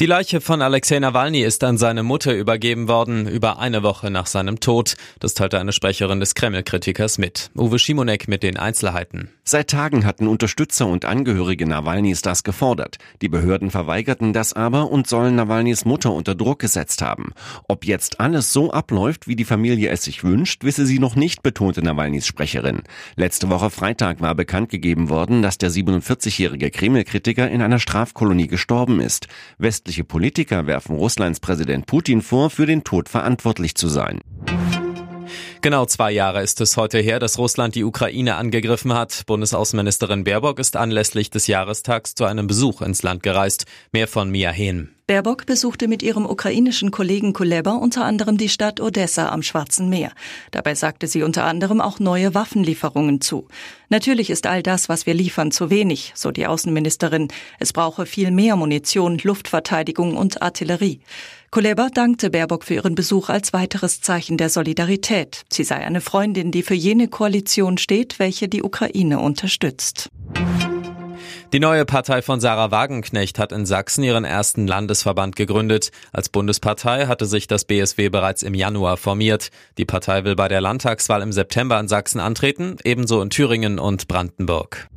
Die Leiche von Alexei Nawalny ist an seine Mutter übergeben worden, über eine Woche nach seinem Tod. Das teilte eine Sprecherin des Kreml-Kritikers mit. Uwe Schimonek mit den Einzelheiten. Seit Tagen hatten Unterstützer und Angehörige Nawalnys das gefordert. Die Behörden verweigerten das aber und sollen Nawalnys Mutter unter Druck gesetzt haben. Ob jetzt alles so abläuft, wie die Familie es sich wünscht, wisse sie noch nicht, betonte Nawalnys Sprecherin. Letzte Woche Freitag war bekannt gegeben worden, dass der 47-jährige Kreml-Kritiker in einer Strafkolonie gestorben ist. Westliche Politiker werfen Russlands Präsident Putin vor, für den Tod verantwortlich zu sein. Genau zwei Jahre ist es heute her, dass Russland die Ukraine angegriffen hat. Bundesaußenministerin Baerbock ist anlässlich des Jahrestags zu einem Besuch ins Land gereist. Mehr von Mia Hehn. Baerbock besuchte mit ihrem ukrainischen Kollegen Kuleba unter anderem die Stadt Odessa am Schwarzen Meer. Dabei sagte sie unter anderem auch neue Waffenlieferungen zu. Natürlich ist all das, was wir liefern, zu wenig, so die Außenministerin. Es brauche viel mehr Munition, Luftverteidigung und Artillerie. Kuleba dankte Baerbock für ihren Besuch als weiteres Zeichen der Solidarität. Sie sei eine Freundin, die für jene Koalition steht, welche die Ukraine unterstützt. Die neue Partei von Sarah Wagenknecht hat in Sachsen ihren ersten Landesverband gegründet. Als Bundespartei hatte sich das BSW bereits im Januar formiert. Die Partei will bei der Landtagswahl im September in Sachsen antreten, ebenso in Thüringen und Brandenburg.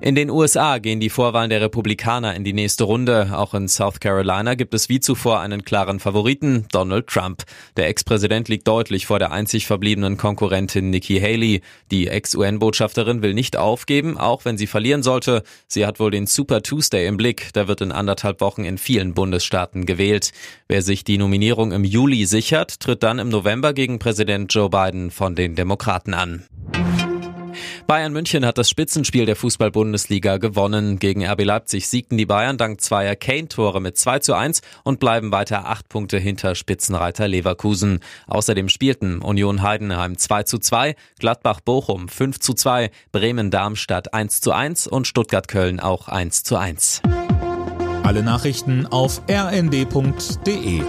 In den USA gehen die Vorwahlen der Republikaner in die nächste Runde. Auch in South Carolina gibt es wie zuvor einen klaren Favoriten, Donald Trump. Der Ex-Präsident liegt deutlich vor der einzig verbliebenen Konkurrentin Nikki Haley. Die Ex-UN-Botschafterin will nicht aufgeben, auch wenn sie verlieren sollte. Sie hat wohl den Super Tuesday im Blick. Der wird in anderthalb Wochen in vielen Bundesstaaten gewählt. Wer sich die Nominierung im Juli sichert, tritt dann im November gegen Präsident Joe Biden von den Demokraten an. Bayern München hat das Spitzenspiel der Fußball-Bundesliga gewonnen. Gegen RB Leipzig siegten die Bayern dank zweier Kane-Tore mit 2 zu 1 und bleiben weiter acht Punkte hinter Spitzenreiter Leverkusen. Außerdem spielten Union Heidenheim 2 zu 2, Gladbach Bochum 5 zu 2, Bremen Darmstadt 1 zu 1 und Stuttgart Köln auch 1 zu 1. Alle Nachrichten auf rnd.de